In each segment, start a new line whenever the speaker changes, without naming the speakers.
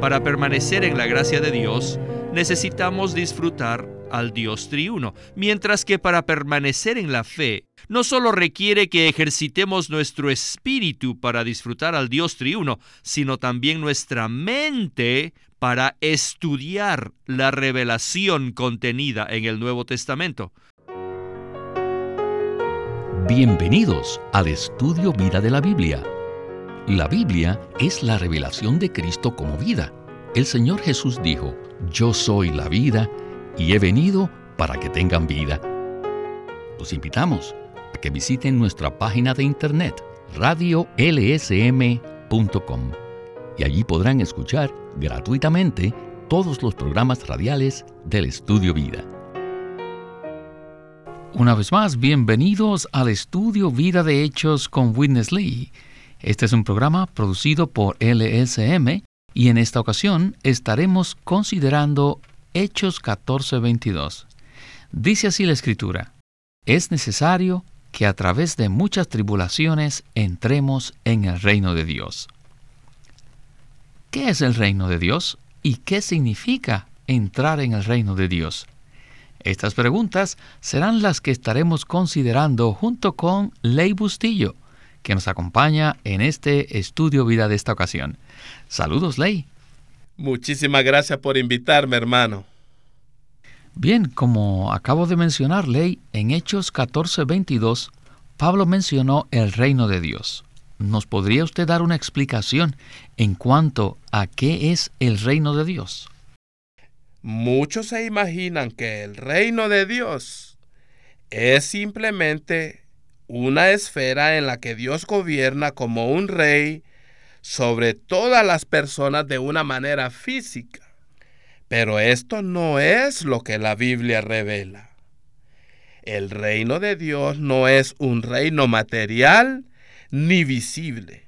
Para permanecer en la gracia de Dios, necesitamos disfrutar al Dios triuno, mientras que para permanecer en la fe, no solo requiere que ejercitemos nuestro espíritu para disfrutar al Dios triuno, sino también nuestra mente para estudiar la revelación contenida en el Nuevo Testamento.
Bienvenidos al estudio Vida de la Biblia. La Biblia es la revelación de Cristo como vida. El Señor Jesús dijo, Yo soy la vida y he venido para que tengan vida. Los invitamos a que visiten nuestra página de internet radiolsm.com y allí podrán escuchar gratuitamente todos los programas radiales del Estudio Vida. Una vez más, bienvenidos al Estudio Vida de Hechos con Witness Lee. Este es un programa producido por LSM y en esta ocasión estaremos considerando Hechos 14:22. Dice así la escritura, es necesario que a través de muchas tribulaciones entremos en el reino de Dios. ¿Qué es el reino de Dios y qué significa entrar en el reino de Dios? Estas preguntas serán las que estaremos considerando junto con Ley Bustillo, que nos acompaña en este estudio vida de esta ocasión. Saludos, Ley.
Muchísimas gracias por invitarme, hermano.
Bien, como acabo de mencionar, Ley, en Hechos 14:22, Pablo mencionó el reino de Dios. ¿Nos podría usted dar una explicación en cuanto a qué es el reino de Dios?
Muchos se imaginan que el reino de Dios es simplemente una esfera en la que Dios gobierna como un rey sobre todas las personas de una manera física. Pero esto no es lo que la Biblia revela. El reino de Dios no es un reino material ni visible,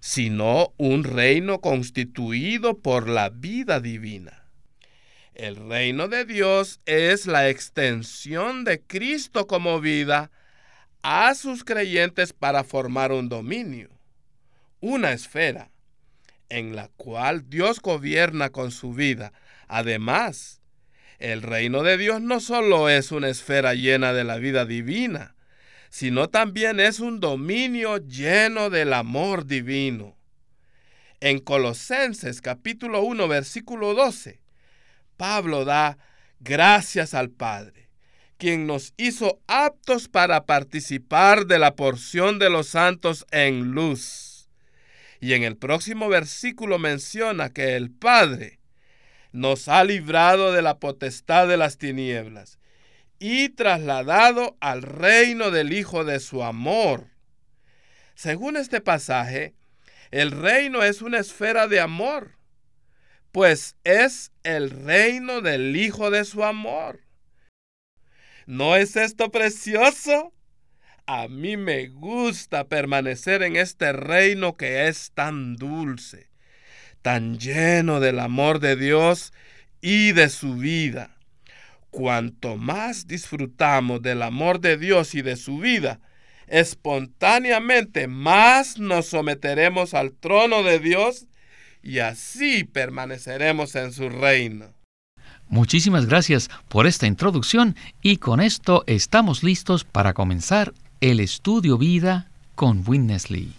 sino un reino constituido por la vida divina. El reino de Dios es la extensión de Cristo como vida a sus creyentes para formar un dominio, una esfera, en la cual Dios gobierna con su vida Además, el reino de Dios no solo es una esfera llena de la vida divina, sino también es un dominio lleno del amor divino. En Colosenses capítulo 1 versículo 12, Pablo da gracias al Padre, quien nos hizo aptos para participar de la porción de los santos en luz. Y en el próximo versículo menciona que el Padre nos ha librado de la potestad de las tinieblas y trasladado al reino del Hijo de su amor. Según este pasaje, el reino es una esfera de amor, pues es el reino del Hijo de su amor. ¿No es esto precioso? A mí me gusta permanecer en este reino que es tan dulce tan lleno del amor de Dios y de su vida. Cuanto más disfrutamos del amor de Dios y de su vida, espontáneamente más nos someteremos al trono de Dios y así permaneceremos en su reino.
Muchísimas gracias por esta introducción y con esto estamos listos para comenzar el estudio vida con Witness Lee.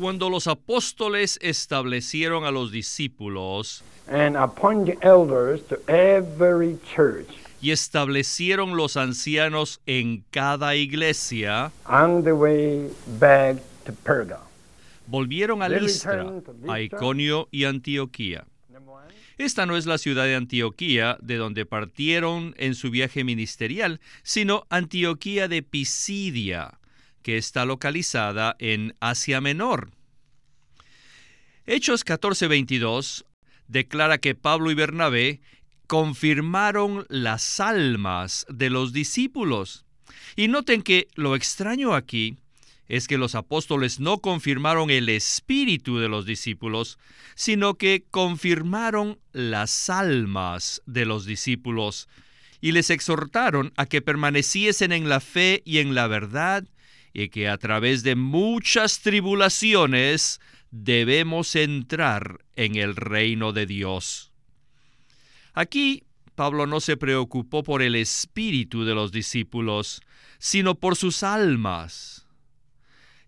Cuando los apóstoles establecieron a los discípulos y establecieron los ancianos en cada iglesia, volvieron a Listra, a Iconio y Antioquía. Esta no es la ciudad de Antioquía de donde partieron en su viaje ministerial, sino Antioquía de Pisidia, que está localizada en Asia Menor. Hechos 14:22 declara que Pablo y Bernabé confirmaron las almas de los discípulos. Y noten que lo extraño aquí es que los apóstoles no confirmaron el espíritu de los discípulos, sino que confirmaron las almas de los discípulos y les exhortaron a que permaneciesen en la fe y en la verdad y que a través de muchas tribulaciones debemos entrar en el reino de Dios. Aquí Pablo no se preocupó por el espíritu de los discípulos, sino por sus almas.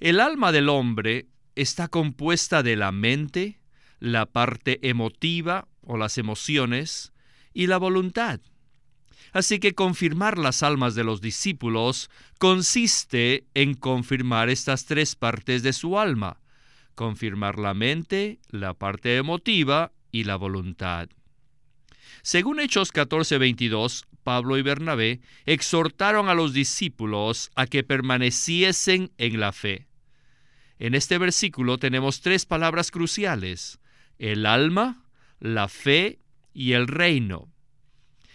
El alma del hombre está compuesta de la mente, la parte emotiva o las emociones y la voluntad. Así que confirmar las almas de los discípulos consiste en confirmar estas tres partes de su alma, confirmar la mente, la parte emotiva y la voluntad. Según Hechos 14:22, Pablo y Bernabé exhortaron a los discípulos a que permaneciesen en la fe. En este versículo tenemos tres palabras cruciales, el alma, la fe y el reino.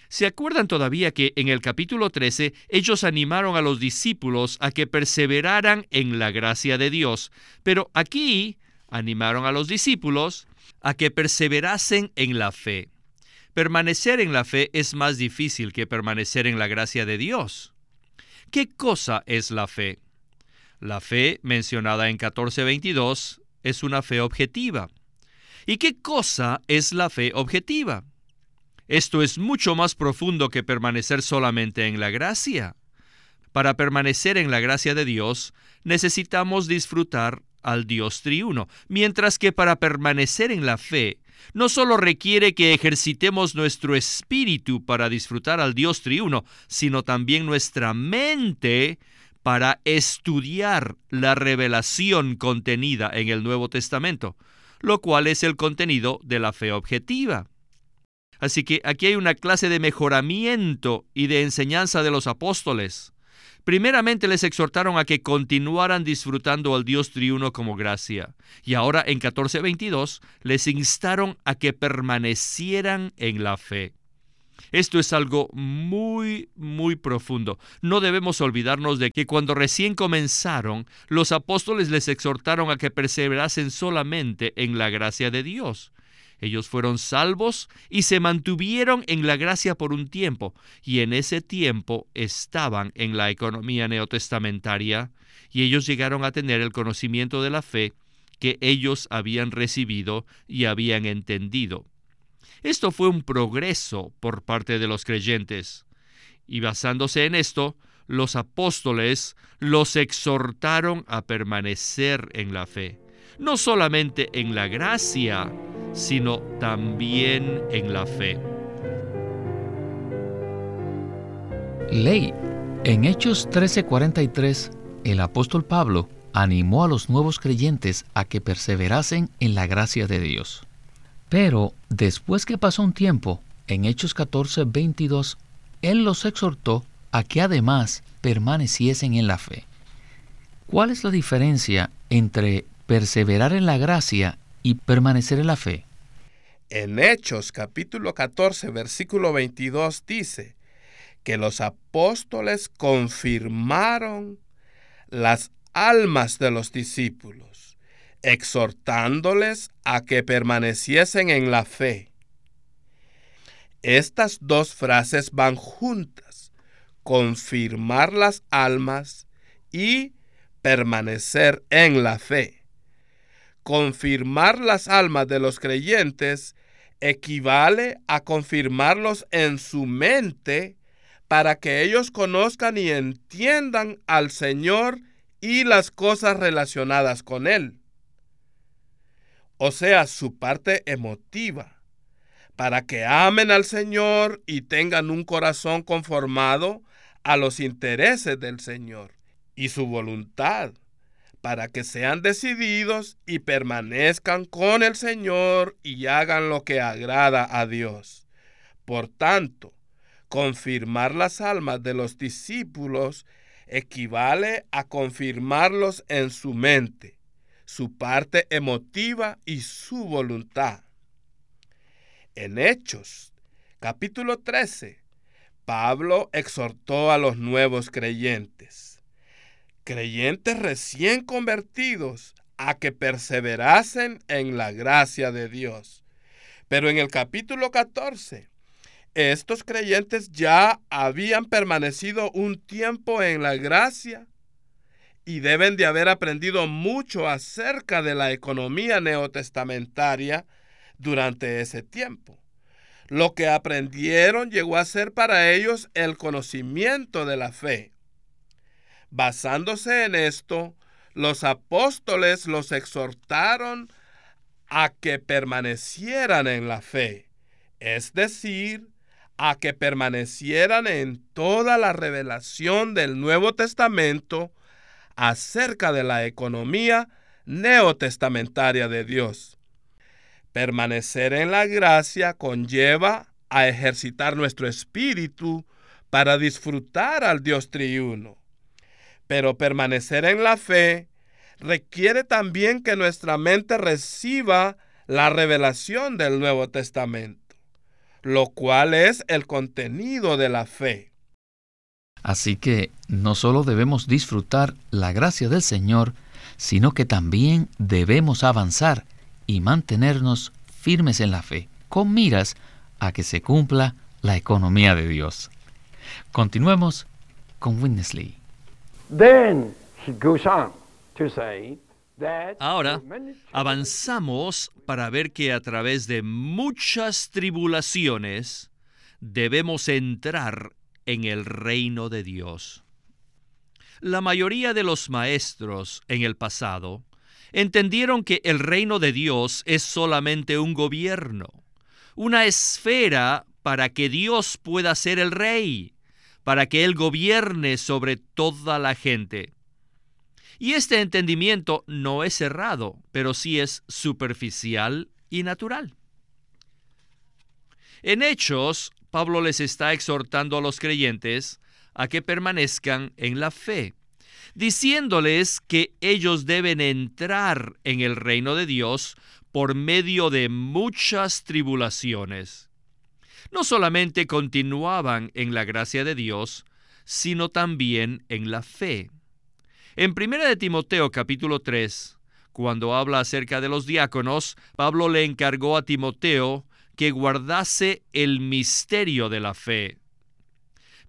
¿Se acuerdan todavía que en el capítulo 13 ellos animaron a los discípulos a que perseveraran en la gracia de Dios? Pero aquí animaron a los discípulos a que perseverasen en la fe. Permanecer en la fe es más difícil que permanecer en la gracia de Dios. ¿Qué cosa es la fe? La fe, mencionada en 1422, es una fe objetiva. ¿Y qué cosa es la fe objetiva? Esto es mucho más profundo que permanecer solamente en la gracia. Para permanecer en la gracia de Dios, necesitamos disfrutar al Dios triuno, mientras que para permanecer en la fe, no solo requiere que ejercitemos nuestro espíritu para disfrutar al Dios triuno, sino también nuestra mente para estudiar la revelación contenida en el Nuevo Testamento, lo cual es el contenido de la fe objetiva. Así que aquí hay una clase de mejoramiento y de enseñanza de los apóstoles. Primeramente les exhortaron a que continuaran disfrutando al Dios triuno como gracia. Y ahora en 14:22 les instaron a que permanecieran en la fe. Esto es algo muy, muy profundo. No debemos olvidarnos de que cuando recién comenzaron, los apóstoles les exhortaron a que perseverasen solamente en la gracia de Dios. Ellos fueron salvos y se mantuvieron en la gracia por un tiempo, y en ese tiempo estaban en la economía neotestamentaria, y ellos llegaron a tener el conocimiento de la fe que ellos habían recibido y habían entendido. Esto fue un progreso por parte de los creyentes, y basándose en esto, los apóstoles los exhortaron a permanecer en la fe, no solamente en la gracia, sino también en la fe.
Ley. En Hechos 13:43, el apóstol Pablo animó a los nuevos creyentes a que perseverasen en la gracia de Dios. Pero después que pasó un tiempo, en Hechos 14:22, él los exhortó a que además permaneciesen en la fe. ¿Cuál es la diferencia entre perseverar en la gracia y permanecer en la fe.
En Hechos capítulo 14 versículo 22 dice que los apóstoles confirmaron las almas de los discípulos, exhortándoles a que permaneciesen en la fe. Estas dos frases van juntas, confirmar las almas y permanecer en la fe confirmar las almas de los creyentes equivale a confirmarlos en su mente para que ellos conozcan y entiendan al Señor y las cosas relacionadas con Él. O sea, su parte emotiva, para que amen al Señor y tengan un corazón conformado a los intereses del Señor y su voluntad para que sean decididos y permanezcan con el Señor y hagan lo que agrada a Dios. Por tanto, confirmar las almas de los discípulos equivale a confirmarlos en su mente, su parte emotiva y su voluntad. En Hechos, capítulo 13, Pablo exhortó a los nuevos creyentes creyentes recién convertidos a que perseverasen en la gracia de Dios. Pero en el capítulo 14, estos creyentes ya habían permanecido un tiempo en la gracia y deben de haber aprendido mucho acerca de la economía neotestamentaria durante ese tiempo. Lo que aprendieron llegó a ser para ellos el conocimiento de la fe. Basándose en esto, los apóstoles los exhortaron a que permanecieran en la fe, es decir, a que permanecieran en toda la revelación del Nuevo Testamento acerca de la economía neotestamentaria de Dios. Permanecer en la gracia conlleva a ejercitar nuestro espíritu para disfrutar al Dios triuno. Pero permanecer en la fe requiere también que nuestra mente reciba la revelación del Nuevo Testamento, lo cual es el contenido de la fe.
Así que no solo debemos disfrutar la gracia del Señor, sino que también debemos avanzar y mantenernos firmes en la fe, con miras a que se cumpla la economía de Dios. Continuemos con Winnesley.
Ahora avanzamos para ver que a través de muchas tribulaciones debemos entrar en el reino de Dios. La mayoría de los maestros en el pasado entendieron que el reino de Dios es solamente un gobierno, una esfera para que Dios pueda ser el rey, para que Él gobierne sobre toda la gente. Y este entendimiento no es cerrado, pero sí es superficial y natural. En Hechos Pablo les está exhortando a los creyentes a que permanezcan en la fe, diciéndoles que ellos deben entrar en el reino de Dios por medio de muchas tribulaciones. No solamente continuaban en la gracia de Dios, sino también en la fe. En 1 de Timoteo capítulo 3, cuando habla acerca de los diáconos, Pablo le encargó a Timoteo que guardase el misterio de la fe.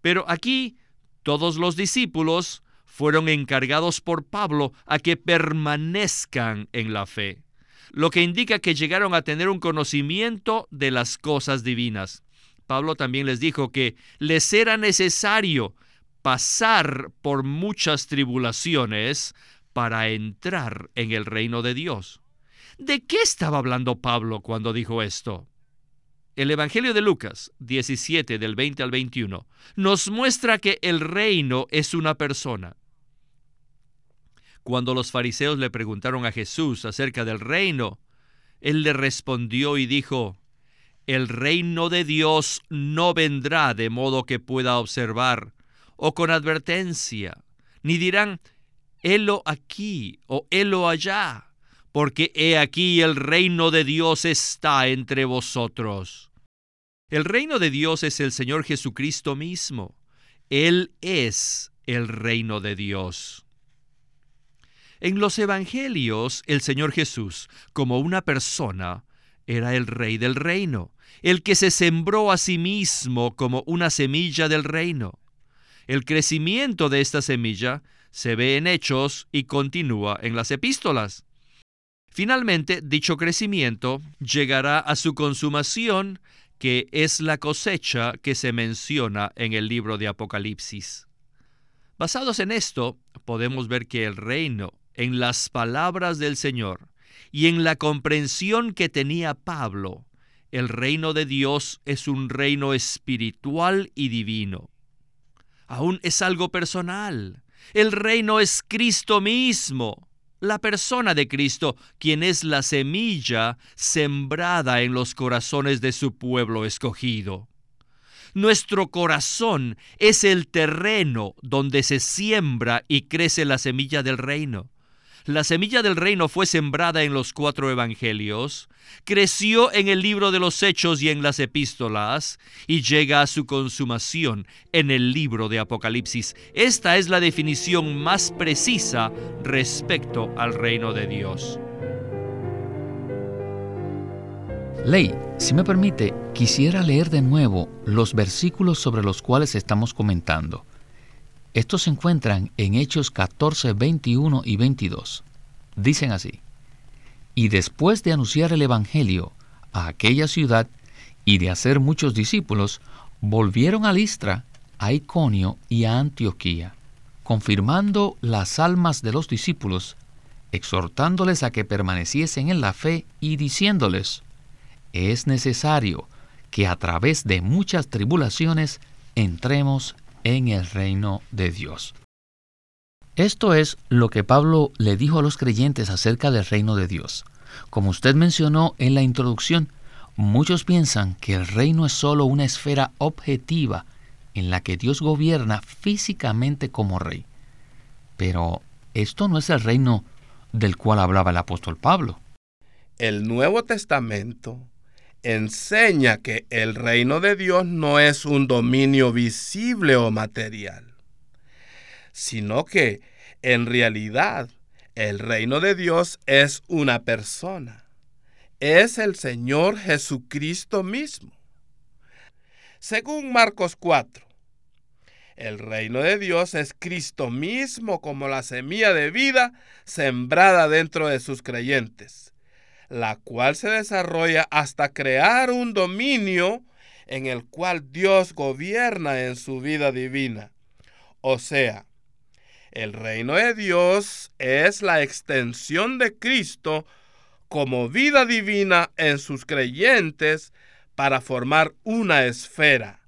Pero aquí todos los discípulos fueron encargados por Pablo a que permanezcan en la fe, lo que indica que llegaron a tener un conocimiento de las cosas divinas. Pablo también les dijo que les era necesario pasar por muchas tribulaciones para entrar en el reino de Dios. ¿De qué estaba hablando Pablo cuando dijo esto? El Evangelio de Lucas 17 del 20 al 21 nos muestra que el reino es una persona. Cuando los fariseos le preguntaron a Jesús acerca del reino, él le respondió y dijo, El reino de Dios no vendrá de modo que pueda observar o con advertencia, ni dirán, helo aquí o helo allá porque he aquí el reino de Dios está entre vosotros. El reino de Dios es el Señor Jesucristo mismo. Él es el reino de Dios. En los Evangelios, el Señor Jesús, como una persona, era el rey del reino, el que se sembró a sí mismo como una semilla del reino. El crecimiento de esta semilla se ve en hechos y continúa en las epístolas. Finalmente, dicho crecimiento llegará a su consumación, que es la cosecha que se menciona en el libro de Apocalipsis. Basados en esto, podemos ver que el reino, en las palabras del Señor y en la comprensión que tenía Pablo, el reino de Dios es un reino espiritual y divino. Aún es algo personal. El reino es Cristo mismo la persona de Cristo, quien es la semilla sembrada en los corazones de su pueblo escogido. Nuestro corazón es el terreno donde se siembra y crece la semilla del reino. La semilla del reino fue sembrada en los cuatro evangelios, creció en el libro de los hechos y en las epístolas, y llega a su consumación en el libro de Apocalipsis. Esta es la definición más precisa respecto al reino de Dios.
Ley, si me permite, quisiera leer de nuevo los versículos sobre los cuales estamos comentando. Estos se encuentran en Hechos 14, 21 y 22. Dicen así, y después de anunciar el Evangelio a aquella ciudad y de hacer muchos discípulos, volvieron a Listra, a Iconio y a Antioquía, confirmando las almas de los discípulos, exhortándoles a que permaneciesen en la fe y diciéndoles, es necesario que a través de muchas tribulaciones entremos en el reino de Dios. Esto es lo que Pablo le dijo a los creyentes acerca del reino de Dios. Como usted mencionó en la introducción, muchos piensan que el reino es solo una esfera objetiva en la que Dios gobierna físicamente como rey. Pero esto no es el reino del cual hablaba el apóstol Pablo.
El Nuevo Testamento enseña que el reino de Dios no es un dominio visible o material, sino que en realidad el reino de Dios es una persona. Es el Señor Jesucristo mismo. Según Marcos 4, el reino de Dios es Cristo mismo como la semilla de vida sembrada dentro de sus creyentes la cual se desarrolla hasta crear un dominio en el cual Dios gobierna en su vida divina. O sea, el reino de Dios es la extensión de Cristo como vida divina en sus creyentes para formar una esfera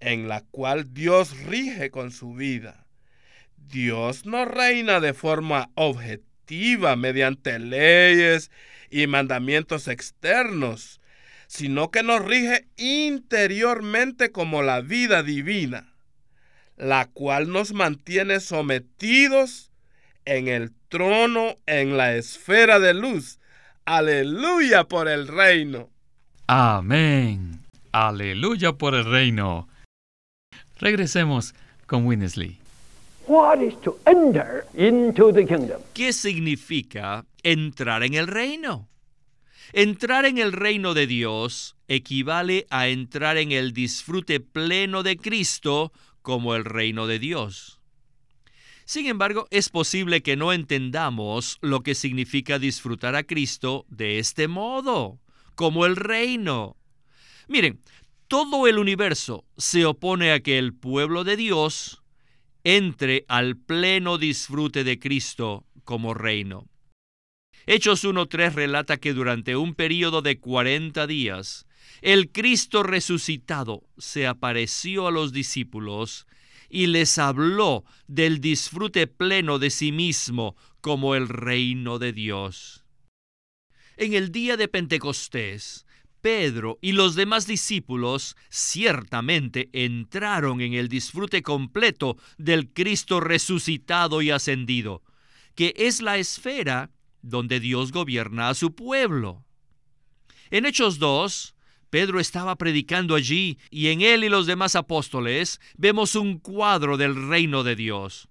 en la cual Dios rige con su vida. Dios no reina de forma objetiva mediante leyes y mandamientos externos, sino que nos rige interiormente como la vida divina, la cual nos mantiene sometidos en el trono, en la esfera de luz. Aleluya por el reino.
Amén. Aleluya por el reino. Regresemos con Winnesley.
¿Qué significa entrar en el reino? Entrar en el reino de Dios equivale a entrar en el disfrute pleno de Cristo como el reino de Dios. Sin embargo, es posible que no entendamos lo que significa disfrutar a Cristo de este modo, como el reino. Miren, todo el universo se opone a que el pueblo de Dios entre al pleno disfrute de Cristo como reino. Hechos 1.3 relata que durante un periodo de 40 días, el Cristo resucitado se apareció a los discípulos y les habló del disfrute pleno de sí mismo como el reino de Dios. En el día de Pentecostés, Pedro y los demás discípulos ciertamente entraron en el disfrute completo del Cristo resucitado y ascendido, que es la esfera donde Dios gobierna a su pueblo. En Hechos 2, Pedro estaba predicando allí y en él y los demás apóstoles vemos un cuadro del reino de Dios.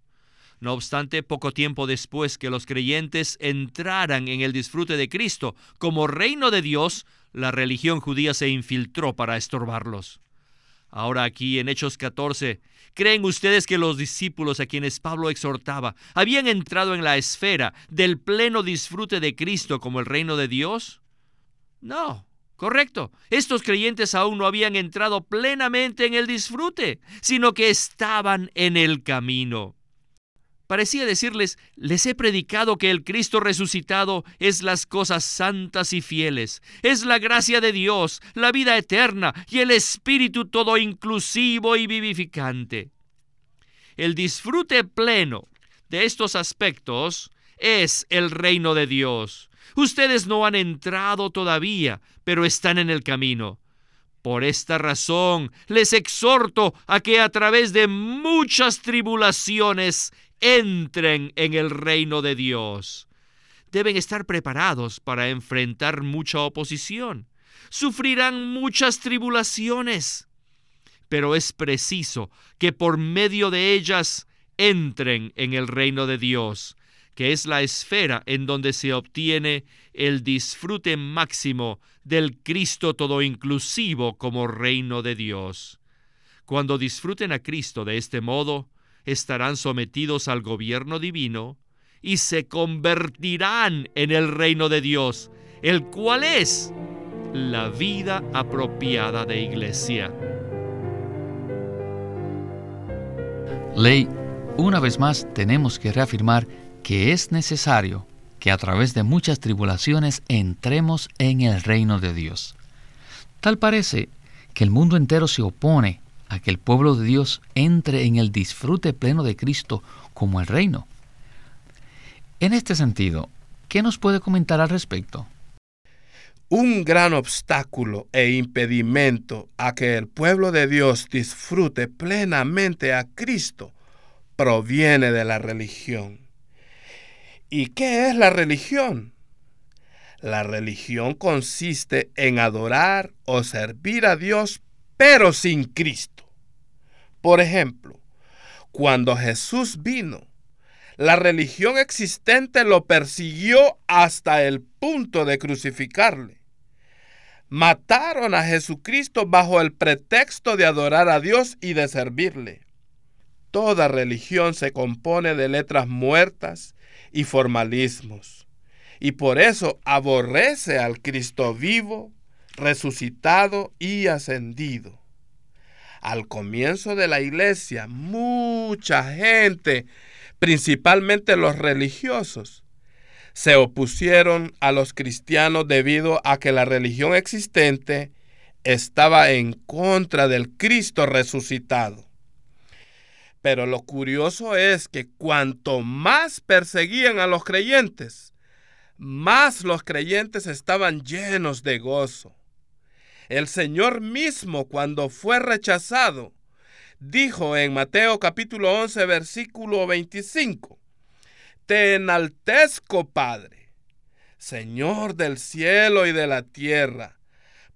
No obstante, poco tiempo después que los creyentes entraran en el disfrute de Cristo como reino de Dios, la religión judía se infiltró para estorbarlos. Ahora aquí en Hechos 14, ¿creen ustedes que los discípulos a quienes Pablo exhortaba habían entrado en la esfera del pleno disfrute de Cristo como el reino de Dios? No, correcto. Estos creyentes aún no habían entrado plenamente en el disfrute, sino que estaban en el camino. Parecía decirles, les he predicado que el Cristo resucitado es las cosas santas y fieles, es la gracia de Dios, la vida eterna y el Espíritu todo inclusivo y vivificante. El disfrute pleno de estos aspectos es el reino de Dios. Ustedes no han entrado todavía, pero están en el camino. Por esta razón les exhorto a que a través de muchas tribulaciones entren en el reino de Dios. Deben estar preparados para enfrentar mucha oposición. Sufrirán muchas tribulaciones. Pero es preciso que por medio de ellas entren en el reino de Dios, que es la esfera en donde se obtiene el disfrute máximo del Cristo todo inclusivo como reino de Dios. Cuando disfruten a Cristo de este modo, estarán sometidos al gobierno divino y se convertirán en el reino de Dios, el cual es la vida apropiada de iglesia.
Ley, una vez más tenemos que reafirmar que es necesario que a través de muchas tribulaciones entremos en el reino de Dios. Tal parece que el mundo entero se opone a que el pueblo de Dios entre en el disfrute pleno de Cristo como el reino. En este sentido, ¿qué nos puede comentar al respecto?
Un gran obstáculo e impedimento a que el pueblo de Dios disfrute plenamente a Cristo proviene de la religión. ¿Y qué es la religión? La religión consiste en adorar o servir a Dios, pero sin Cristo. Por ejemplo, cuando Jesús vino, la religión existente lo persiguió hasta el punto de crucificarle. Mataron a Jesucristo bajo el pretexto de adorar a Dios y de servirle. Toda religión se compone de letras muertas y formalismos, y por eso aborrece al Cristo vivo, resucitado y ascendido. Al comienzo de la iglesia, mucha gente principalmente los religiosos, se opusieron a los cristianos debido a que la religión existente estaba en contra del Cristo resucitado. Pero lo curioso es que cuanto más perseguían a los creyentes, más los creyentes estaban llenos de gozo. El Señor mismo, cuando fue rechazado, dijo en Mateo capítulo 11, versículo 25, Te enaltezco, Padre, Señor del cielo y de la tierra,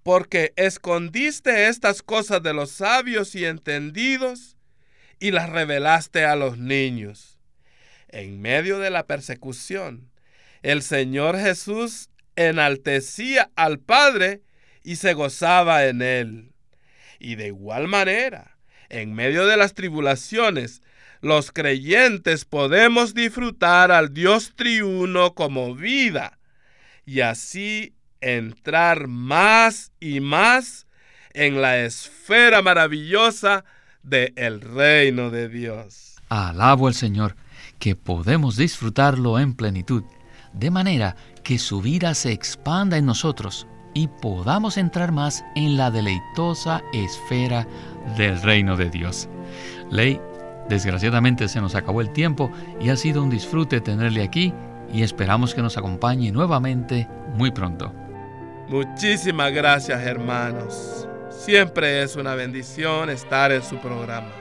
porque escondiste estas cosas de los sabios y entendidos y las revelaste a los niños. En medio de la persecución, el Señor Jesús enaltecía al Padre y se gozaba en él. Y de igual manera, en medio de las tribulaciones, los creyentes podemos disfrutar al Dios triuno como vida y así entrar más y más en la esfera maravillosa del el reino de Dios.
Alabo al Señor, que podemos disfrutarlo en plenitud, de manera que su vida se expanda en nosotros y podamos entrar más en la deleitosa esfera del reino de Dios. Ley, desgraciadamente se nos acabó el tiempo y ha sido un disfrute tenerle aquí y esperamos que nos acompañe nuevamente muy pronto.
Muchísimas gracias hermanos. Siempre es una bendición estar en su programa.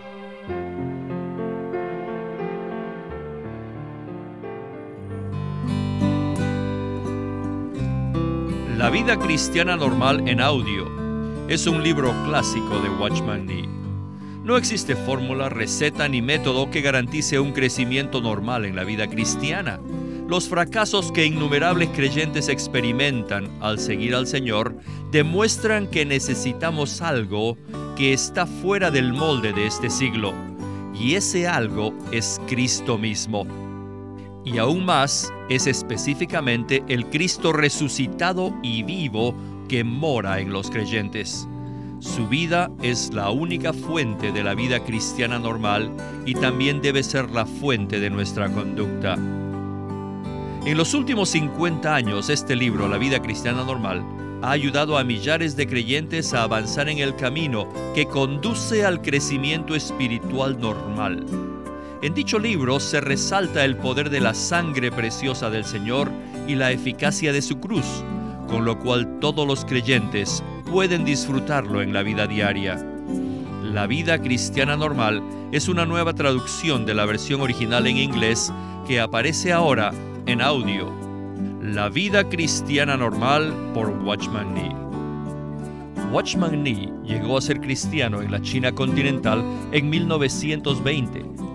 La vida cristiana normal en audio es un libro clásico de Watchman Nee. No existe fórmula, receta ni método que garantice un crecimiento normal en la vida cristiana. Los fracasos que innumerables creyentes experimentan al seguir al Señor demuestran que necesitamos algo que está fuera del molde de este siglo, y ese algo es Cristo mismo y aún más es específicamente el Cristo resucitado y vivo que mora en los creyentes. Su vida es la única fuente de la vida cristiana normal y también debe ser la fuente de nuestra conducta. En los últimos 50 años, este libro, La vida cristiana normal, ha ayudado a millares de creyentes a avanzar en el camino que conduce al crecimiento espiritual normal en dicho libro se resalta el poder de la sangre preciosa del Señor y la eficacia de su cruz, con lo cual todos los creyentes pueden disfrutarlo en la vida diaria. La vida cristiana normal es una nueva traducción de la versión original en inglés que aparece ahora en audio. La vida cristiana normal por Watchman Nee. Watchman Nee llegó a ser cristiano en la China continental en 1920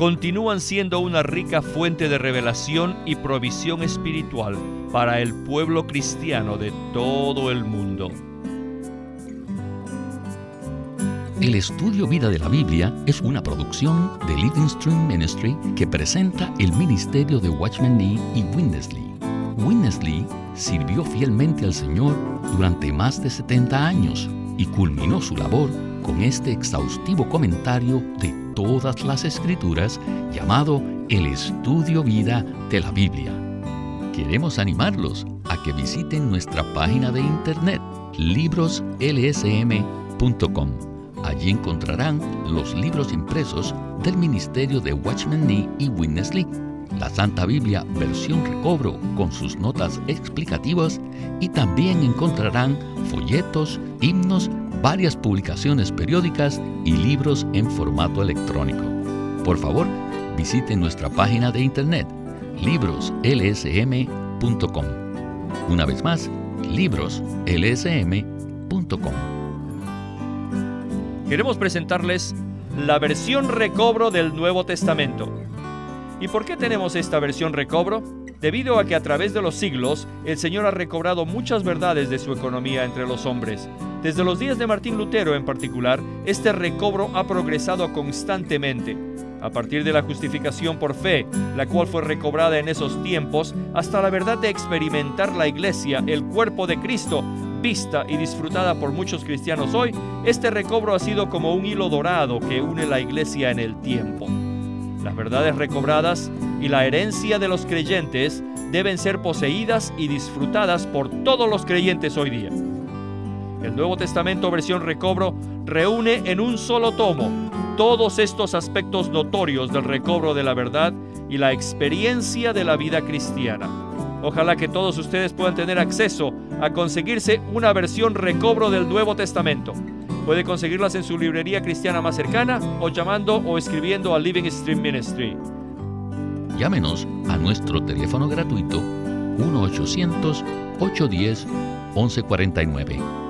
continúan siendo una rica fuente de revelación y provisión espiritual para el pueblo cristiano de todo el mundo.
El estudio Vida de la Biblia es una producción de Living Stream Ministry que presenta el ministerio de Watchman Nee y Winnesley. Winnesley sirvió fielmente al Señor durante más de 70 años y culminó su labor con este exhaustivo comentario de todas las escrituras llamado El Estudio Vida de la Biblia. Queremos animarlos a que visiten nuestra página de internet libroslsm.com. Allí encontrarán los libros impresos del Ministerio de Watchman Nee y Witness Lee, la Santa Biblia versión recobro con sus notas explicativas y también encontrarán folletos, himnos, varias publicaciones periódicas y libros en formato electrónico. Por favor, visite nuestra página de internet libroslsm.com. Una vez más, libroslsm.com.
Queremos presentarles la versión recobro del Nuevo Testamento. ¿Y por qué tenemos esta versión recobro? Debido a que a través de los siglos el Señor ha recobrado muchas verdades de su economía entre los hombres. Desde los días de Martín Lutero en particular, este recobro ha progresado constantemente. A partir de la justificación por fe, la cual fue recobrada en esos tiempos, hasta la verdad de experimentar la iglesia, el cuerpo de Cristo, vista y disfrutada por muchos cristianos hoy, este recobro ha sido como un hilo dorado que une la iglesia en el tiempo. Las verdades recobradas y la herencia de los creyentes deben ser poseídas y disfrutadas por todos los creyentes hoy día. El Nuevo Testamento versión recobro reúne en un solo tomo todos estos aspectos notorios del recobro de la verdad y la experiencia de la vida cristiana. Ojalá que todos ustedes puedan tener acceso a conseguirse una versión recobro del Nuevo Testamento. Puede conseguirlas en su librería cristiana más cercana o llamando o escribiendo a Living Stream Ministry.
Llámenos a nuestro teléfono gratuito 1-800-810-1149.